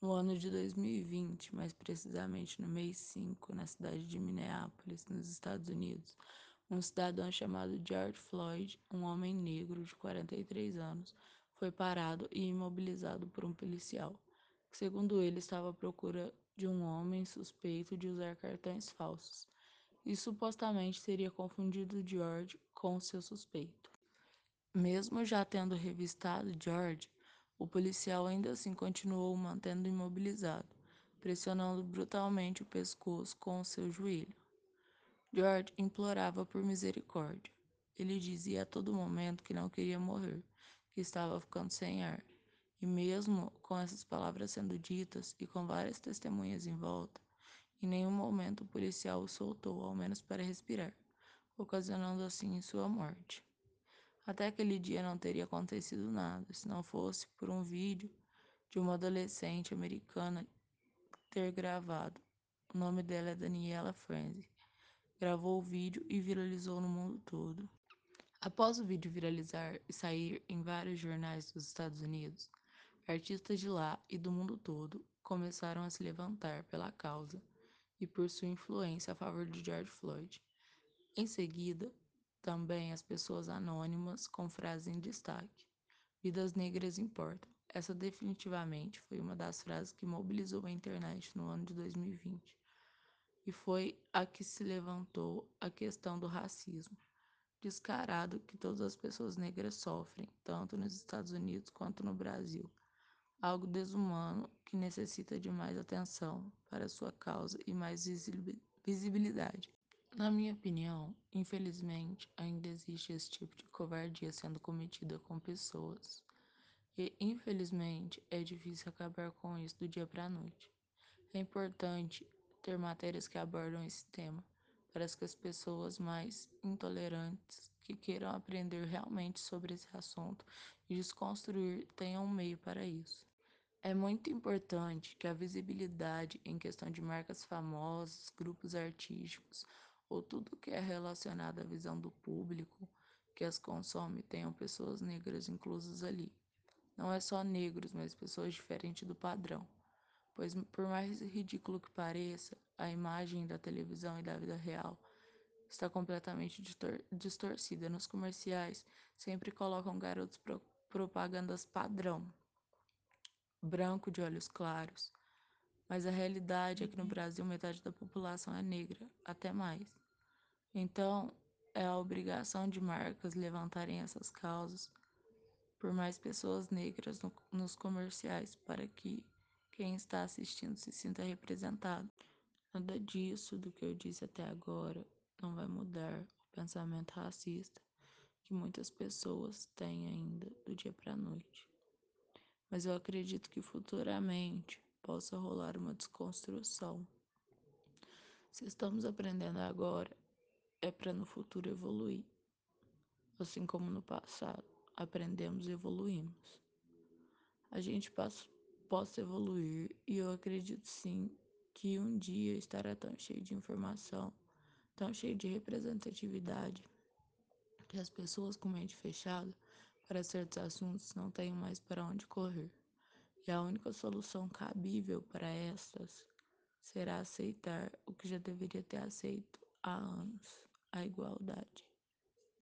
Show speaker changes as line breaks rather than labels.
No ano de 2020, mais precisamente no mês 5, na cidade de Minneapolis, nos Estados Unidos, um cidadão chamado George Floyd, um homem negro de 43 anos, foi parado e imobilizado por um policial, que, segundo ele, estava à procura de um homem suspeito de usar cartões falsos e supostamente teria confundido George com seu suspeito. Mesmo já tendo revistado George, o policial ainda assim continuou mantendo imobilizado, pressionando brutalmente o pescoço com o seu joelho. George implorava por misericórdia. Ele dizia a todo momento que não queria morrer, que estava ficando sem ar. E mesmo com essas palavras sendo ditas e com várias testemunhas em volta, em nenhum momento o policial o soltou, ao menos para respirar, ocasionando assim sua morte. Até aquele dia não teria acontecido nada, se não fosse por um vídeo de uma adolescente americana ter gravado. O nome dela é Daniela Frenzy. Gravou o vídeo e viralizou no mundo todo. Após o vídeo viralizar e sair em vários jornais dos Estados Unidos, artistas de lá e do mundo todo começaram a se levantar pela causa e por sua influência a favor de George Floyd. Em seguida, também as pessoas anônimas com frases em destaque. Vidas negras importam. Essa definitivamente foi uma das frases que mobilizou a internet no ano de 2020. E foi a que se levantou a questão do racismo descarado que todas as pessoas negras sofrem, tanto nos Estados Unidos quanto no Brasil. Algo desumano que necessita de mais atenção para sua causa e mais visibilidade. Na minha opinião, infelizmente, ainda existe esse tipo de covardia sendo cometida com pessoas. E, infelizmente, é difícil acabar com isso do dia para a noite. É importante ter matérias que abordam esse tema, para que as pessoas mais intolerantes que queiram aprender realmente sobre esse assunto e desconstruir tenham um meio para isso. É muito importante que a visibilidade em questão de marcas famosas, grupos artísticos, ou tudo que é relacionado à visão do público que as consome tenham pessoas negras inclusas ali. Não é só negros, mas pessoas diferentes do padrão. Pois, por mais ridículo que pareça, a imagem da televisão e da vida real está completamente distor distorcida. Nos comerciais, sempre colocam garotos pro propagandas padrão, branco de olhos claros, mas a realidade é que no uhum. Brasil metade da população é negra, até mais. Então, é a obrigação de marcas levantarem essas causas por mais pessoas negras no, nos comerciais para que quem está assistindo se sinta representado. Nada disso do que eu disse até agora não vai mudar o pensamento racista que muitas pessoas têm ainda do dia para a noite. Mas eu acredito que futuramente possa rolar uma desconstrução. Se estamos aprendendo agora, é para no futuro evoluir. Assim como no passado, aprendemos e evoluímos. A gente possa evoluir e eu acredito sim que um dia estará tão cheio de informação, tão cheio de representatividade, que as pessoas com mente fechada para certos assuntos não tenham mais para onde correr. E a única solução cabível para estas será aceitar o que já deveria ter aceito há anos, a igualdade.